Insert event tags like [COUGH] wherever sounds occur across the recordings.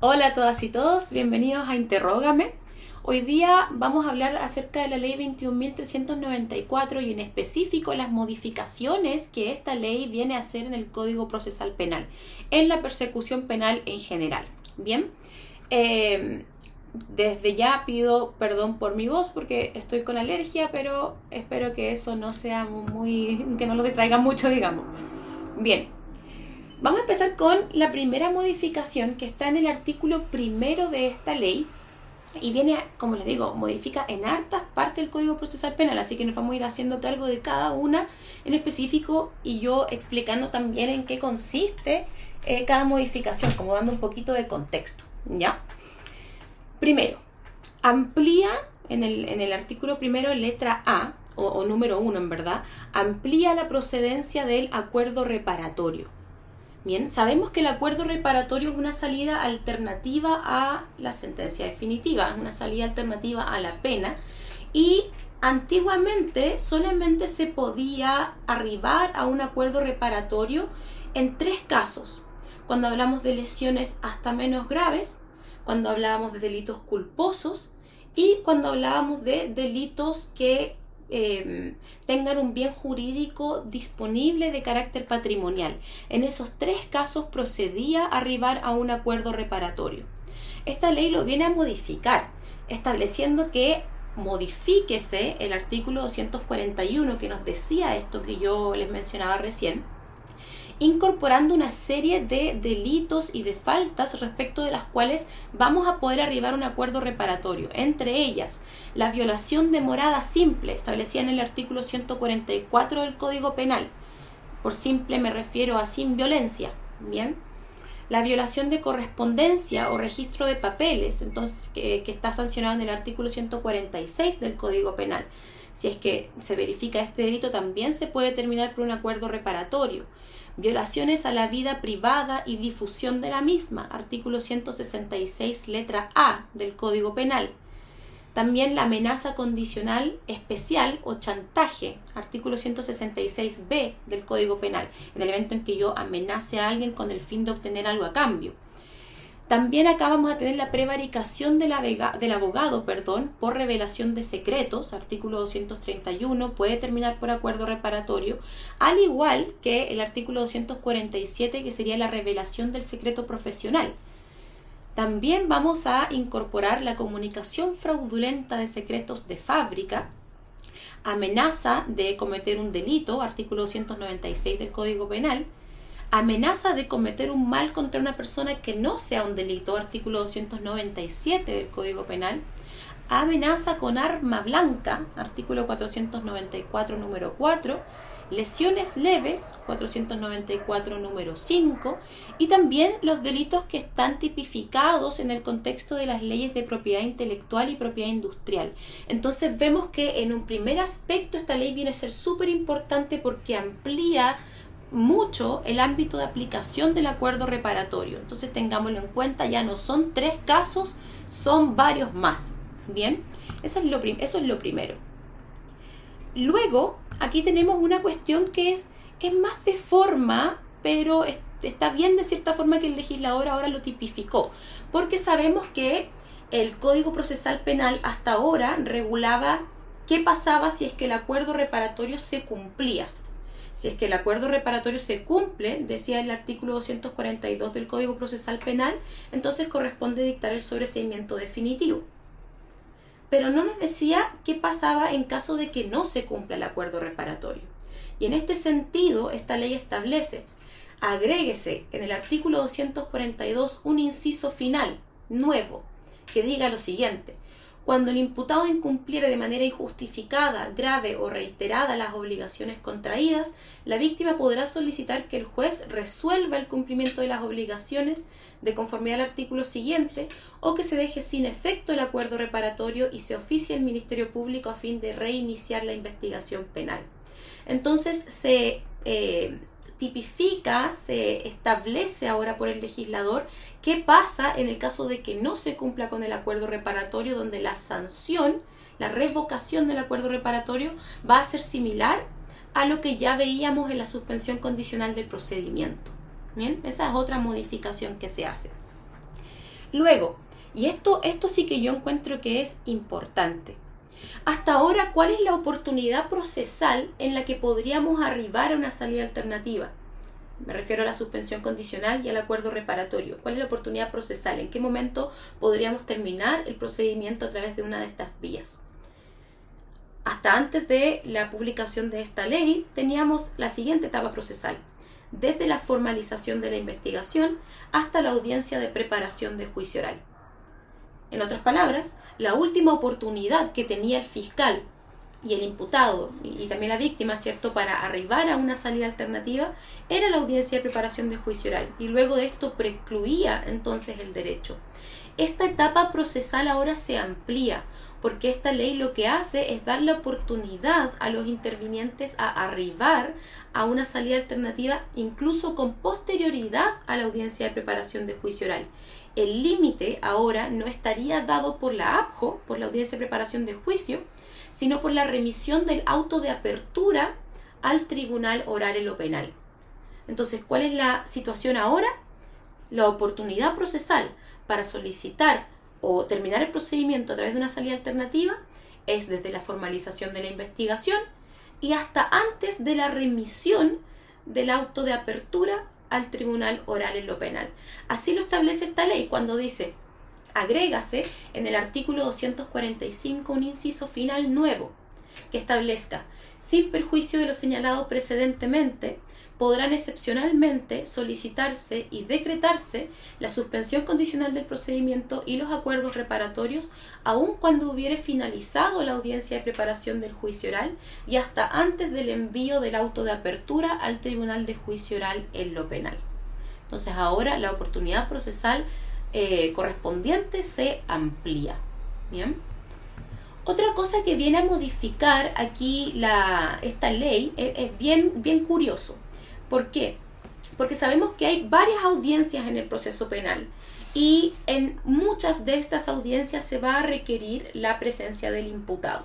Hola a todas y todos, bienvenidos a Interrógame. Hoy día vamos a hablar acerca de la ley 21.394 y en específico las modificaciones que esta ley viene a hacer en el Código Procesal Penal, en la persecución penal en general. Bien, em, desde ya pido perdón por mi voz porque estoy con alergia, pero espero que eso no sea muy, que no lo distraiga mucho, digamos. Bien, Vamos a empezar con la primera modificación que está en el artículo primero de esta ley y viene, como les digo, modifica en hartas partes del Código Procesal Penal, así que nos vamos a ir haciendo cargo de cada una en específico y yo explicando también en qué consiste eh, cada modificación, como dando un poquito de contexto, ¿ya? Primero, amplía en el, en el artículo primero, letra A, o número uno en verdad, amplía la procedencia del acuerdo reparatorio. Sabemos que el acuerdo reparatorio es una salida alternativa a la sentencia definitiva, es una salida alternativa a la pena y antiguamente solamente se podía arribar a un acuerdo reparatorio en tres casos. Cuando hablamos de lesiones hasta menos graves, cuando hablábamos de delitos culposos y cuando hablábamos de delitos que Em, tengan un bien jurídico disponible de carácter patrimonial. En esos tres casos procedía arribar a un acuerdo reparatorio. Esta ley lo viene a modificar, estableciendo que modifíquese el artículo 241 que nos decía esto que yo les mencionaba recién incorporando una serie de delitos y de faltas respecto de las cuales vamos a poder arribar a un acuerdo reparatorio. Entre ellas, la violación de morada simple, establecida en el artículo 144 del Código Penal. Por simple me refiero a sin violencia. Bien. La violación de correspondencia o registro de papeles, entonces, que, que está sancionado en el artículo 146 del Código Penal. Si es que se verifica este delito, también se puede terminar por un acuerdo reparatorio violaciones a la vida privada y difusión de la misma, artículo 166, letra A del Código Penal. También la amenaza condicional especial o chantaje, artículo 166b del Código Penal, en el evento en que yo amenace a alguien con el fin de obtener algo a cambio. También acá vamos a tener la prevaricación del, abogado perdón, por revelación de secretos, artículo 231, puede terminar por acuerdo reparatorio, al igual que el artículo 247, que sería la revelación del secreto profesional. También vamos a incorporar la comunicación fraudulenta de secretos de fábrica, amenaza de cometer un delito, artículo 296 del Código Penal, amenaza de cometer un mal contra una persona que no sea un delito, artículo 297 del Código Penal, amenaza con arma blanca, artículo 494 número 4, lesiones leves, 494 número 5, y también los delitos que están tipificados en el contexto de las leyes de propiedad intelectual y propiedad industrial. Entonces vemos que en un primer aspecto esta ley viene a ser súper importante porque amplía mucho el ámbito de aplicación del acuerdo reparatorio. Entonces tengámoslo en cuenta, ya no son tres casos, son varios más. Bien, eso es lo, eso es lo primero. Luego, aquí tenemos una cuestión que es, es más de forma, pero está bien de cierta forma que el legislador ahora lo tipificó, porque sabemos que el Código Procesal Penal hasta ahora regulaba qué pasaba si es que el acuerdo reparatorio se cumplía. Si es que el acuerdo reparatorio se cumple, decía el artículo 242 del Código Procesal Penal, entonces corresponde dictar el sobreseimiento definitivo. Pero no nos decía qué pasaba en caso de que no se cumpla el acuerdo reparatorio. Y en este sentido, esta ley establece, agréguese en el artículo 242 un inciso final, nuevo, que diga lo siguiente, cuando el imputado incumpliere de manera injustificada, grave o reiterada las obligaciones contraídas, la víctima podrá solicitar que el juez resuelva el cumplimiento de las obligaciones de conformidad al artículo siguiente o que se deje sin efecto el acuerdo reparatorio y se oficie al Ministerio Público a fin de reiniciar la investigación penal. Entonces se eh, tipifica, se establece ahora por el legislador qué pasa en el caso de que no se cumpla con el acuerdo reparatorio, donde la sanción, la revocación del acuerdo reparatorio va a ser similar a lo que ya veíamos en la suspensión condicional del procedimiento. Bien, esa es otra modificación que se hace. Luego, y esto, esto sí que yo encuentro que es importante. Hasta ahora, ¿cuál es la oportunidad procesal en la que podríamos arribar a una salida alternativa? Me refiero a la suspensión condicional y al acuerdo reparatorio. ¿Cuál es la oportunidad procesal? ¿En qué momento podríamos terminar el procedimiento a través de una de estas vías? Hasta antes de la publicación de esta ley teníamos la siguiente etapa procesal, desde la formalización de la investigación hasta la audiencia de preparación de juicio oral. En otras palabras, la última oportunidad que tenía el fiscal y el imputado y, también la víctima, ¿cierto?, para arribar a una salida alternativa era la audiencia de preparación de juicio oral y luego de esto precluía entonces el derecho. Esta etapa procesal ahora se amplía porque esta ley lo que hace es dar la oportunidad a los intervinientes a arribar a una salida alternativa incluso con posterioridad a la audiencia de preparación de juicio oral. El límite ahora no estaría dado por la APJO, por la audiencia de preparación de juicio, sino por la remisión del auto de apertura al tribunal oral en lo penal. Entonces, ¿cuál es la situación ahora? La oportunidad procesal para solicitar o terminar el procedimiento a través de una salida alternativa es desde la formalización de la investigación y hasta antes de la remisión del auto de apertura al tribunal oral en lo penal. Así lo establece esta ley cuando dice, agrégase en el artículo 245 un inciso final nuevo que establezca, sin perjuicio de lo señalado precedentemente, podrán excepcionalmente solicitarse y decretarse la suspensión condicional del procedimiento y los acuerdos reparatorios, aun cuando hubiere finalizado la audiencia de preparación del juicio oral y hasta antes del envío del auto de apertura al Tribunal de Juicio Oral en lo penal. Entonces ahora la oportunidad procesal eh, correspondiente se amplía. Bien. Otra cosa que viene a modificar aquí esta ley es, es bien, bien curioso. ¿Por qué? Porque sabemos que hay varias audiencias en el proceso penal y en muchas de estas audiencias se va a requerir la presencia del imputado.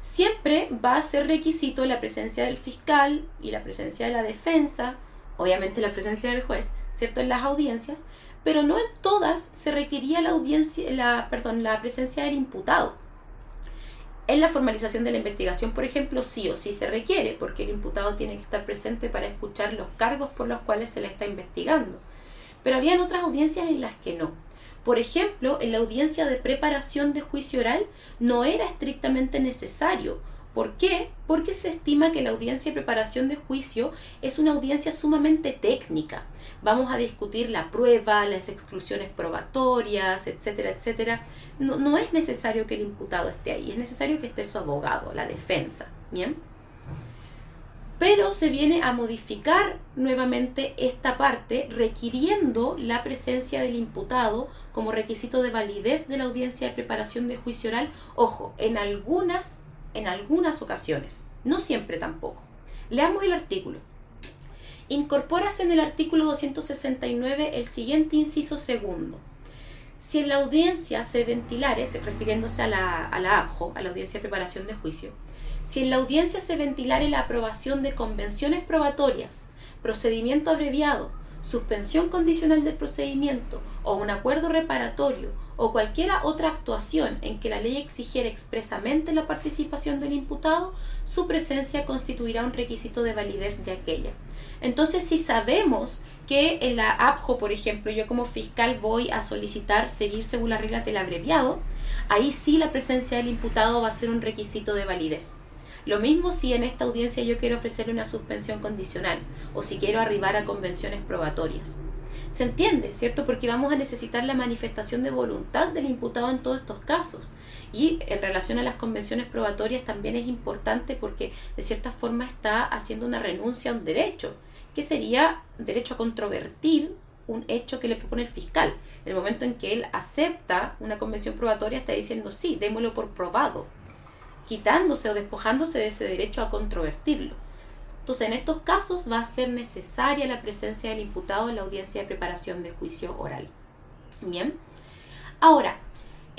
Siempre va a ser requisito la presencia del fiscal y la presencia de la defensa, obviamente la presencia del juez, ¿cierto? En las audiencias, pero no en todas se requería la audiencia, la, perdón, la presencia del imputado. En la formalización de la investigación, por ejemplo, sí o sí se requiere, porque el imputado tiene que estar presente para escuchar los cargos por los cuales se le está investigando. Pero habían otras audiencias en las que no. Por ejemplo, en la audiencia de preparación de juicio oral no era estrictamente necesario ¿Por qué? Porque se estima que la audiencia de preparación de juicio es una audiencia sumamente técnica. Vamos a discutir la prueba, las exclusiones probatorias, etcétera, etcétera. No, es necesario que el imputado esté ahí, es necesario que esté su abogado, la defensa. ¿Bien? Pero se viene a modificar nuevamente esta parte requiriendo la presencia del imputado como requisito de validez de la audiencia de preparación de juicio oral. Ojo, en algunas en algunas ocasiones, no siempre tampoco. Leamos el artículo. Incorpórase en el artículo 269 el siguiente inciso segundo. Si en la audiencia se ventilare, refiriéndose a la, a la APJO, a la audiencia de preparación de juicio, si en la audiencia se ventilare la aprobación de convenciones probatorias, procedimiento abreviado, suspensión condicional del procedimiento o un acuerdo reparatorio o cualquiera otra actuación en que la ley exigiera expresamente la participación del imputado, su presencia constituirá un requisito de validez de aquella. Entonces, si sabemos que en la APJO, por ejemplo, yo como fiscal voy a solicitar seguir según las reglas del abreviado, ahí sí la presencia del imputado va a ser un requisito de validez. Lo mismo si en esta audiencia yo quiero ofrecerle una suspensión condicional o si quiero arribar a convenciones probatorias. Se entiende, ¿cierto? Porque vamos a necesitar la manifestación de voluntad del imputado en todos estos casos. Y en relación a las convenciones probatorias también es importante porque de cierta forma está haciendo una renuncia a un derecho, que sería derecho a controvertir un hecho que le propone el fiscal. En el momento en que él acepta una convención probatoria está diciendo sí, démoslo por probado, quitándose o despojándose de ese derecho a controvertirlo. Entonces, en estos casos va a ser necesaria la presencia del imputado en la audiencia de preparación de juicio oral. Bien. Ahora,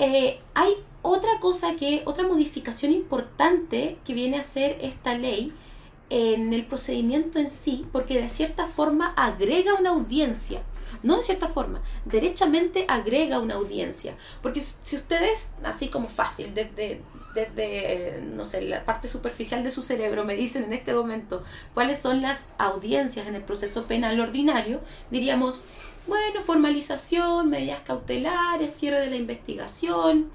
eh, hay otra cosa que, otra modificación importante que viene a ser esta ley en el procedimiento en sí, porque de cierta forma agrega una audiencia no de cierta forma, derechamente agrega una audiencia. Porque si ustedes, así como fácil, desde, desde, no sé, la parte superficial de su cerebro me dicen en este momento cuáles son las audiencias en el proceso penal ordinario, diríamos, bueno, formalización, medidas cautelares, cierre de la investigación,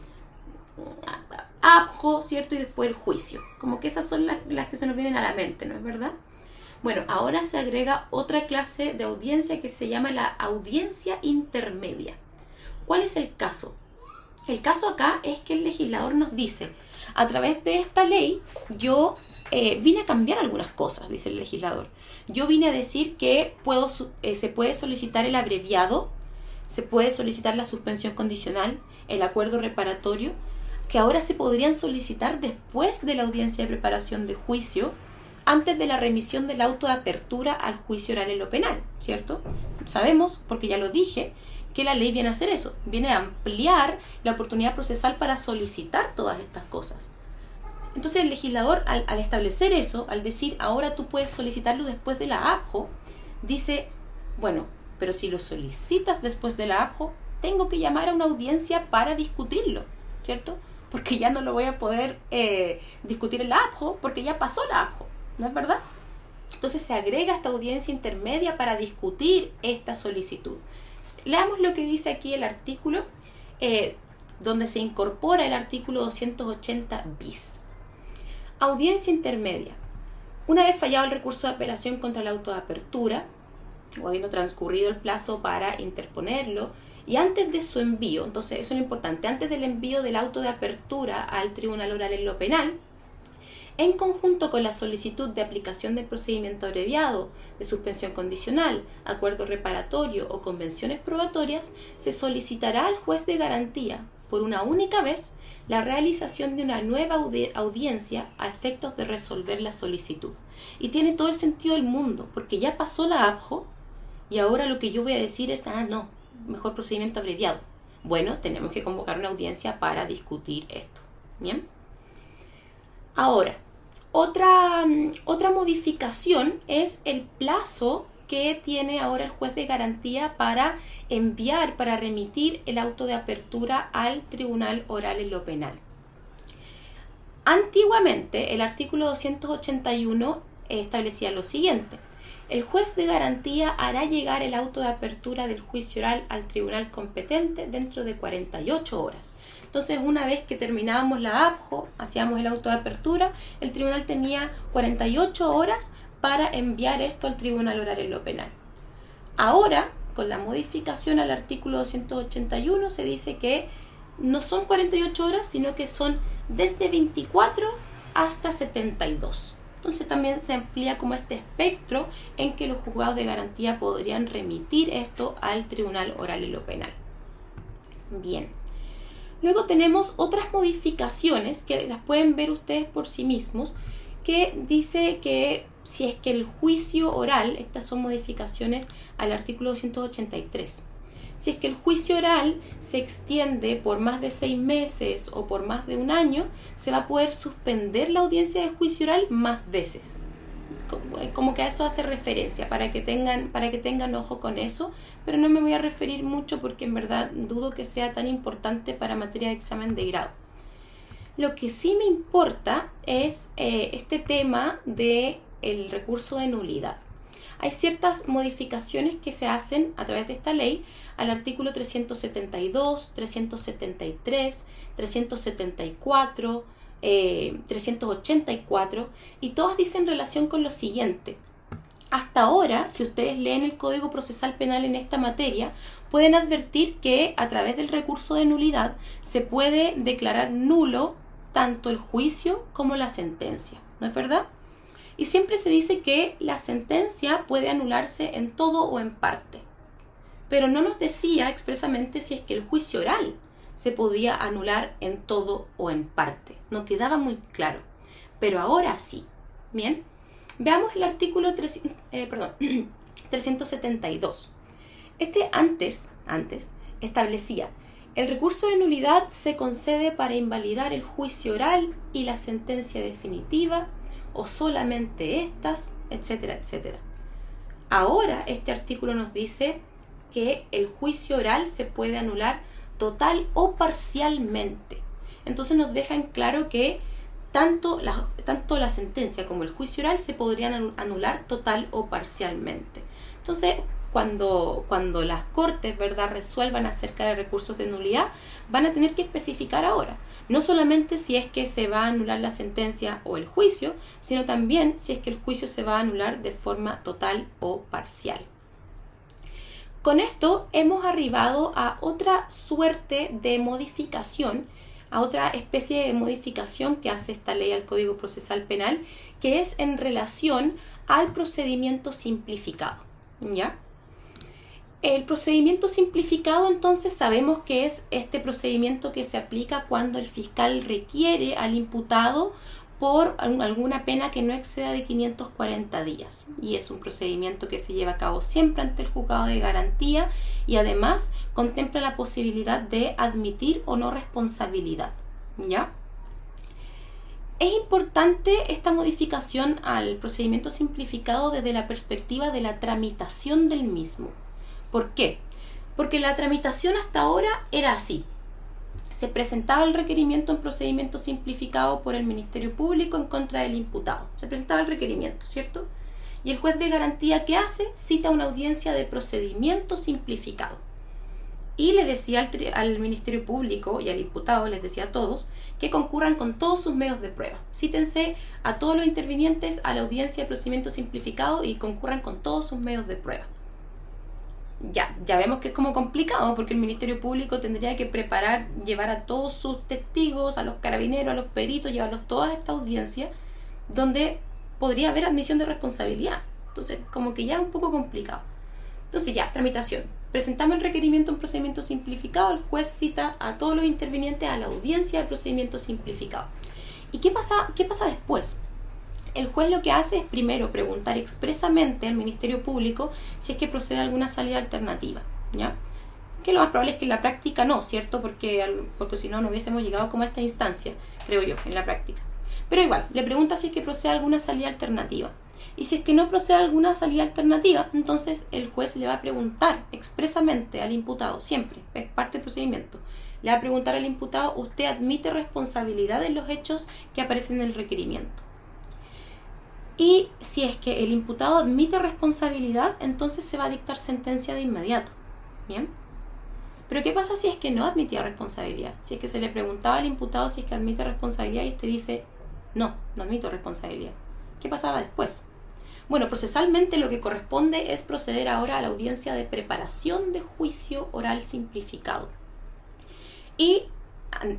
abjo, ¿cierto? Y después el juicio. Como que esas son las, las que se nos vienen a la mente, ¿no es verdad? Bueno, ahora se agrega otra clase de audiencia que se llama la audiencia intermedia. ¿Cuál es el caso? El caso acá es que el legislador nos dice, a través de esta ley yo eh, vine a cambiar algunas cosas, dice el legislador. Yo vine a decir que puedo, eh, se puede solicitar el abreviado, se puede solicitar la suspensión condicional, el acuerdo reparatorio, que ahora se podrían solicitar después de la audiencia de preparación de juicio, antes de la remisión del auto de apertura al juicio oral en lo penal, ¿cierto? Sabemos, porque ya lo dije, que la ley viene a hacer eso, viene a ampliar la oportunidad procesal para solicitar todas estas cosas. Entonces el legislador, al, establecer eso, al decir ahora tú puedes solicitarlo después de la APJO, dice, bueno, pero si lo solicitas después de la APJO, tengo que llamar a una audiencia para discutirlo, ¿cierto? Porque ya no lo voy a poder eh, discutir en la APJO porque ya pasó la APJO, ¿no es verdad? Entonces se agrega esta audiencia intermedia para discutir esta solicitud. Leamos lo que dice aquí el artículo, eh, donde se incorpora el artículo 280 bis. Audiencia intermedia. Una vez fallado el recurso de apelación contra el auto de apertura, o habiendo transcurrido el plazo para interponerlo, y antes de su envío, entonces eso es lo importante, antes del envío del auto de apertura al tribunal oral en lo penal, en conjunto con la solicitud de aplicación del procedimiento abreviado, de suspensión condicional, acuerdo reparatorio o convenciones probatorias, se solicitará al juez de garantía, por una única vez, la realización de una nueva audiencia a efectos de resolver la solicitud. Y tiene todo el sentido del mundo, porque ya pasó la ABJO y ahora lo que yo voy a decir es, ah, no, mejor procedimiento abreviado. Bueno, tenemos que convocar una audiencia para discutir esto. Bien. Ahora, otra, mm, otra modificación es el plazo que tiene ahora el juez de garantía para enviar, para remitir el auto de apertura al tribunal oral en lo penal. Antiguamente, el artículo 281 establecía lo siguiente. El juez de garantía hará llegar el auto de apertura del juicio oral al tribunal competente dentro de 48 horas. Entonces, una vez que terminábamos la APJO, hacíamos el auto de apertura, el tribunal tenía 48 horas para enviar esto al tribunal oral en lo penal. Ahora, con la modificación al artículo 281, se dice que no son 48 horas, sino que son desde 24 hasta 72. Entonces también se amplía como este espectro en que los juzgados de garantía podrían remitir esto al tribunal oral en lo penal. Bien. Luego tenemos otras modificaciones que las pueden ver ustedes por sí mismos, que dice que si es que el juicio oral, estas son modificaciones al artículo 283, si es que el juicio oral se extiende por más de seis meses o por más de un año, se va a poder suspender la audiencia de juicio oral más veces. Como que a eso hace referencia para que tengan para que tengan ojo con eso pero no me voy a referir mucho porque en verdad dudo que sea tan importante para materia de examen de grado. Lo que sí me importa es eh, este tema de el recurso de nulidad hay ciertas modificaciones que se hacen a través de esta ley al artículo 372, 373, 374 384 eh, y todas dicen relación con lo siguiente. Hasta ahora, si ustedes leen el Código Procesal Penal en esta materia, pueden advertir que a través del recurso de nulidad se puede declarar nulo tanto el juicio como la sentencia, ¿no es verdad? Y siempre se dice que la sentencia puede anularse en todo o en parte, pero no nos decía expresamente si es que el juicio oral se podía anular en todo o en parte. No quedaba muy claro. Pero ahora sí. Bien. Veamos el artículo 372. Eh, [CLEARS THROAT] este antes, antes, establecía, el recurso de nulidad se concede para invalidar el juicio oral y la sentencia definitiva, o solamente estas, etcétera, etcétera. Ahora este artículo nos dice que el juicio oral se puede anular total o parcialmente. Entonces nos deja en claro que tanto la, tanto la sentencia como el juicio oral se podrían anular total o parcialmente. Entonces, cuando, cuando las cortes ¿verdad? resuelvan acerca de recursos de nulidad, van a tener que especificar ahora, no solamente si es que se va a anular la sentencia o el juicio, sino también si es que el juicio se va a anular de forma total o parcial. Con esto hemos arribado a otra suerte de modificación, a otra especie de modificación que hace esta ley al Código Procesal Penal, que es en relación al procedimiento simplificado. ¿Ya? El procedimiento simplificado entonces sabemos que es este procedimiento que se aplica cuando el fiscal requiere al imputado por alguna pena que no exceda de 540 días. Y es un procedimiento que se lleva a cabo siempre ante el juzgado de garantía y además contempla la posibilidad de admitir o no responsabilidad. ¿Ya? Es importante esta modificación al procedimiento simplificado desde la perspectiva de la tramitación del mismo. ¿Por qué? Porque la tramitación hasta ahora era así. Se presentaba el requerimiento en procedimiento simplificado por el Ministerio Público en contra del imputado. Se presentaba el requerimiento, ¿cierto? Y el juez de garantía que hace cita una audiencia de procedimiento simplificado. Y le decía al, al, Ministerio Público y al imputado, les decía a todos, que concurran con todos sus medios de prueba. Cítense a todos los intervinientes a la audiencia de procedimiento simplificado y concurran con todos sus medios de prueba ya, ya vemos que es como complicado porque el Ministerio Público tendría que preparar, llevar a todos sus testigos, a los carabineros, a los peritos, llevarlos todas a esta audiencia donde podría haber admisión de responsabilidad. Entonces, como que ya es un poco complicado. Entonces, ya, tramitación. Presentamos el requerimiento en procedimiento simplificado, el juez cita a todos los intervinientes a la audiencia de procedimiento simplificado. ¿Y qué pasa, qué pasa después? El juez lo que hace es primero preguntar expresamente al Ministerio Público si es que procede alguna salida alternativa, ¿ya? Que lo más probable es que en la práctica no, ¿cierto? Porque, porque si no, no hubiésemos llegado como a esta instancia, creo yo, en la práctica. Pero igual, le pregunta si es que procede alguna salida alternativa. Y si es que no procede alguna salida alternativa, entonces el juez le va a preguntar expresamente al imputado, siempre, es parte del procedimiento, le va a preguntar al imputado, ¿usted admite responsabilidad en los hechos que aparecen en el requerimiento? Y si es que el imputado admite responsabilidad, entonces se va a dictar sentencia de inmediato. ¿Bien? Pero ¿qué pasa si es que no admitía responsabilidad? Si es que se le preguntaba al imputado si es que admite responsabilidad y este dice, no, no admito responsabilidad. ¿Qué pasaba después? Bueno, procesalmente lo que corresponde es proceder ahora a la audiencia de preparación de juicio oral simplificado. Y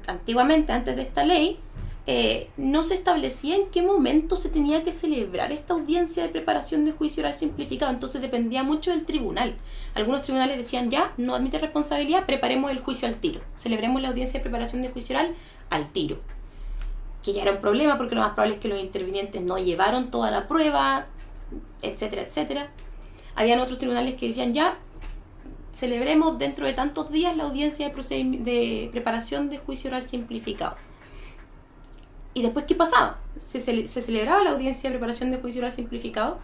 antiguamente, antes de esta ley, eh, no se establecía en qué momento se tenía que celebrar esta audiencia de preparación de juicio oral simplificado, entonces dependía mucho del tribunal. Algunos tribunales decían ya, no admite responsabilidad, preparemos el juicio al tiro, celebremos la audiencia de preparación de juicio oral al tiro. Que ya era un problema porque lo más probable es que los intervinientes no llevaron toda la prueba, etcétera, etcétera. Habían otros tribunales que decían ya, celebremos dentro de tantos días la audiencia de, de preparación de juicio oral simplificado. ¿Y después qué pasaba? Se, celebraba la audiencia de preparación de juicio oral simplificado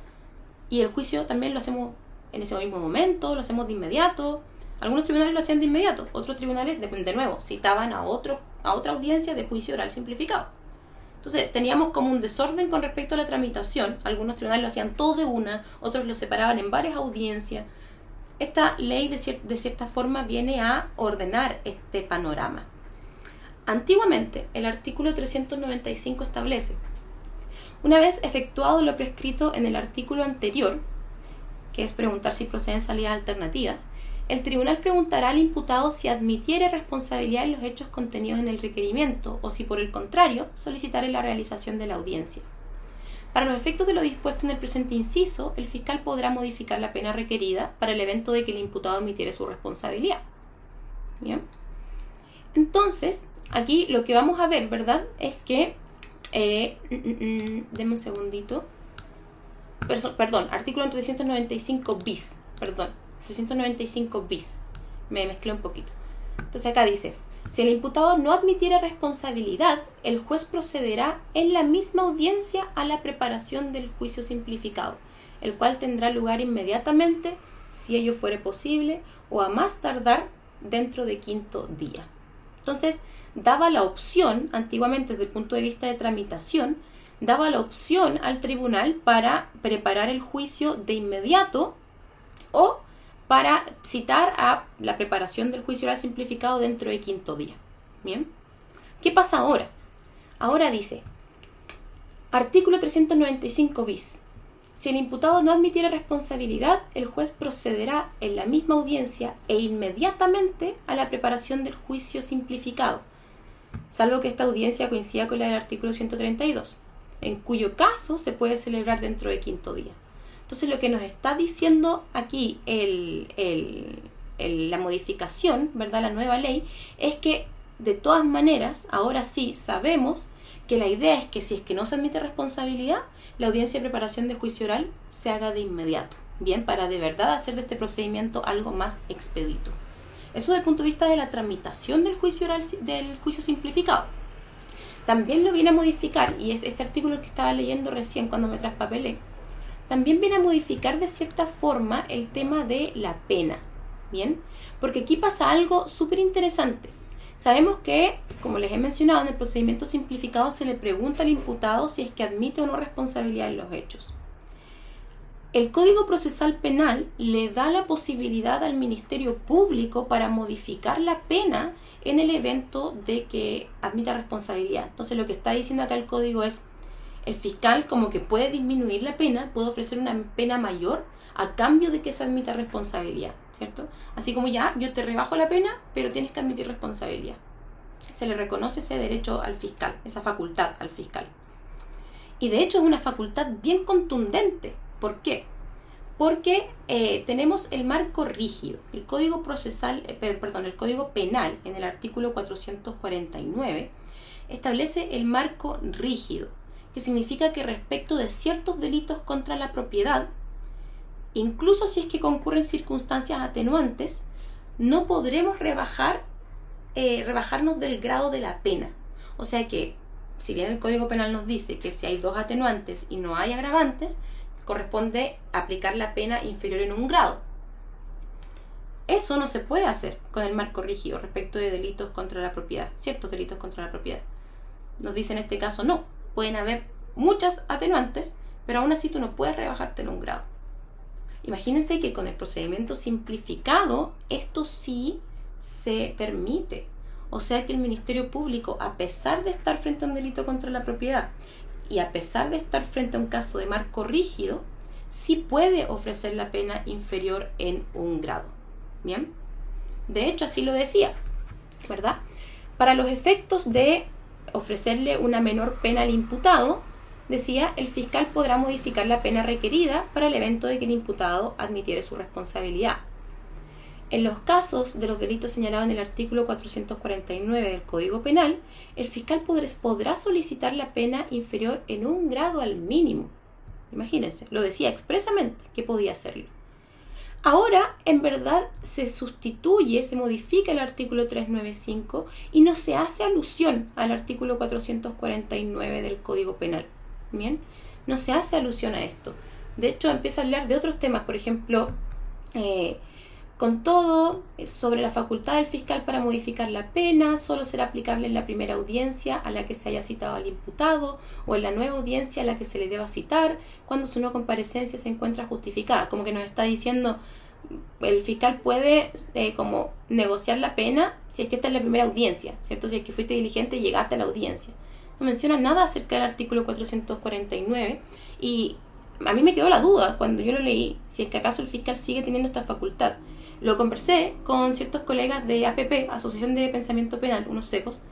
y el juicio también lo hacemos en ese mismo momento, lo hacemos de inmediato. Algunos tribunales lo hacían de inmediato, otros tribunales, de, nuevo, citaban a, otro, a otra audiencia de juicio oral simplificado. Entonces teníamos como un desorden con respecto a la tramitación. Algunos tribunales lo hacían todo de una, otros lo separaban en varias audiencias. Esta ley de, de cierta forma viene a ordenar este panorama. Antiguamente, el artículo 395 establece, una vez efectuado lo prescrito en el artículo anterior, que es preguntar si proceden salidas alternativas, el tribunal preguntará al imputado si admitiere responsabilidad en los hechos contenidos en el requerimiento o si por el contrario solicitará la realización de la audiencia. Para los efectos de lo dispuesto en el presente inciso, el fiscal podrá modificar la pena requerida para el evento de que el imputado admitiere su responsabilidad. Bien. Entonces, aquí lo que vamos a ver, ¿verdad? Es que, eh, mm, mm, mm, deme un segundito. perdón, artículo 395 bis, perdón, 395 bis. Me mezclé un poquito. Entonces acá dice, si el imputado no admitiera responsabilidad, el juez procederá en la misma audiencia a la preparación del juicio simplificado, el cual tendrá lugar inmediatamente, si ello fuere posible, o a más tardar dentro de quinto día. Entonces, daba la opción, antiguamente desde el punto de vista de tramitación, daba la opción al tribunal para preparar el juicio de inmediato o para citar a la preparación del juicio oral simplificado dentro de quinto día. Bien. ¿Qué pasa ahora? Ahora dice, artículo 395 bis. Si el imputado no admitiera responsabilidad, el juez procederá en la misma audiencia e inmediatamente a la preparación del juicio simplificado, salvo que esta audiencia coincida con la del artículo 132, en cuyo caso se puede celebrar dentro de quinto día. Entonces lo que nos está diciendo aquí la modificación, ¿verdad? La nueva ley, es que de todas maneras, ahora sí sabemos que la idea es que si es que no se admite responsabilidad, la audiencia de preparación de juicio oral se haga de inmediato, bien, para de verdad hacer de este procedimiento algo más expedito. Eso desde el punto de vista de la tramitación del juicio oral, del juicio simplificado. También lo viene a modificar, y es este artículo que estaba leyendo recién cuando me traspapelé, también viene a modificar de cierta forma el tema de la pena. ¿Bien? Porque aquí pasa algo súper interesante. Sabemos que, como les he mencionado, en el procedimiento simplificado se le pregunta al imputado si es que admite o no responsabilidad en los hechos. El Código Procesal Penal le da la posibilidad al Ministerio Público para modificar la pena en el evento de que admita responsabilidad. Entonces lo que está diciendo acá el código es, el fiscal como que puede disminuir la pena, puede ofrecer una pena mayor a cambio de que se admita responsabilidad, ¿cierto? Así como ya, yo te rebajo la pena, pero tienes que admitir responsabilidad. Se le reconoce ese derecho al fiscal, esa facultad al fiscal. Y de hecho es una facultad bien contundente. ¿Por qué? Porque eh, tenemos el marco rígido, el código procesal, eh, perdón, el código penal en el artículo 449 establece el marco rígido que significa que respecto de ciertos delitos contra la propiedad, incluso si es que concurren circunstancias atenuantes, no podremos rebajar, eh, rebajarnos del grado de la pena. O sea que, si bien el Código Penal nos dice que si hay dos atenuantes y no hay agravantes, corresponde aplicar la pena inferior en un grado. Eso no se puede hacer con el marco rígido respecto de delitos contra la propiedad, ciertos delitos contra la propiedad. Nos dice en este caso no, pueden haber muchas atenuantes, pero aún así tú no puedes rebajarte en un grado. Imagínense que con el procedimiento simplificado esto sí se permite. O sea que el Ministerio Público, a pesar de estar frente a un delito contra la propiedad y a pesar de estar frente a un caso de marco rígido, sí puede ofrecer la pena inferior en un grado. ¿Bien? De hecho, así lo decía, ¿verdad? Para los efectos de ofrecerle una menor pena al imputado, decía, el fiscal podrá modificar la pena requerida para el evento de que el imputado admitiere su responsabilidad. En los casos de los delitos señalados en el artículo 449 del Código Penal, el fiscal podrá solicitar la pena inferior en un grado al mínimo. Imagínense, lo decía expresamente que podía hacerlo. Ahora, en verdad, se sustituye, se modifica el artículo 395 y no se hace alusión al artículo 449 del Código Penal. Bien, no se hace alusión a esto. De hecho, empieza a hablar de otros temas, por ejemplo, eh, con todo, eh, sobre la facultad del fiscal para modificar la pena, solo será aplicable en la primera audiencia a la que se haya citado al imputado o en la nueva audiencia a la que se le deba citar cuando su no comparecencia se encuentra justificada. Como que nos está diciendo, el fiscal puede eh, como negociar la pena si es que esta es la primera audiencia, ¿cierto? Si es que fuiste diligente y llegaste a la audiencia. No menciona nada acerca del artículo 449 y a mí me quedó la duda cuando yo lo leí, si es que acaso el fiscal sigue teniendo esta facultad. Lo conversé con ciertos colegas de APP, Asociación de Pensamiento Penal, unos secos,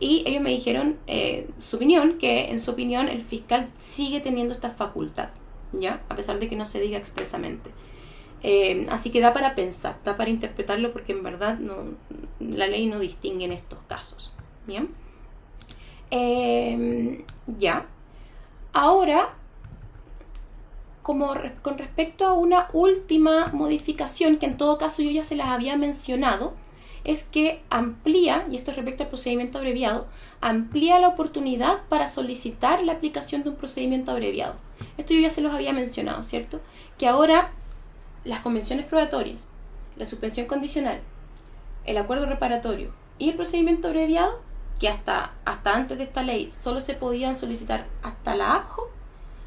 y ellos me dijeron eh, su opinión, que en su opinión el fiscal sigue teniendo esta facultad, ¿ya? A pesar de que no se diga expresamente. Eh, así que da para pensar, da para interpretarlo porque en verdad la ley no distingue en estos casos. Bien. Eh, ya. Ahora como con respecto a una última modificación que en todo caso yo ya se las había mencionado, es que amplía, y esto es respecto al procedimiento abreviado, amplía la oportunidad para solicitar la aplicación de un procedimiento abreviado. Esto yo ya se los había mencionado, ¿cierto? Que ahora las convenciones probatorias, la suspensión condicional, el acuerdo reparatorio y el procedimiento abreviado, que hasta, hasta antes de esta ley solo se podían solicitar hasta la APJO,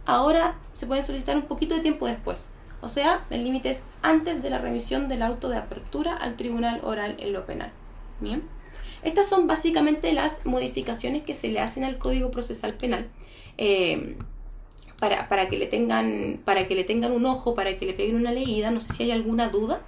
ahora se pueden solicitar un poquito de tiempo después. O sea, el límite es antes de la remisión del auto de apertura al tribunal oral en lo penal. Bien. Estas son básicamente las modificaciones que se le hacen al Código Procesal Penal. Eh, para, para, que le tengan, para que le tengan un ojo, para que le peguen una leída. No sé si hay alguna duda.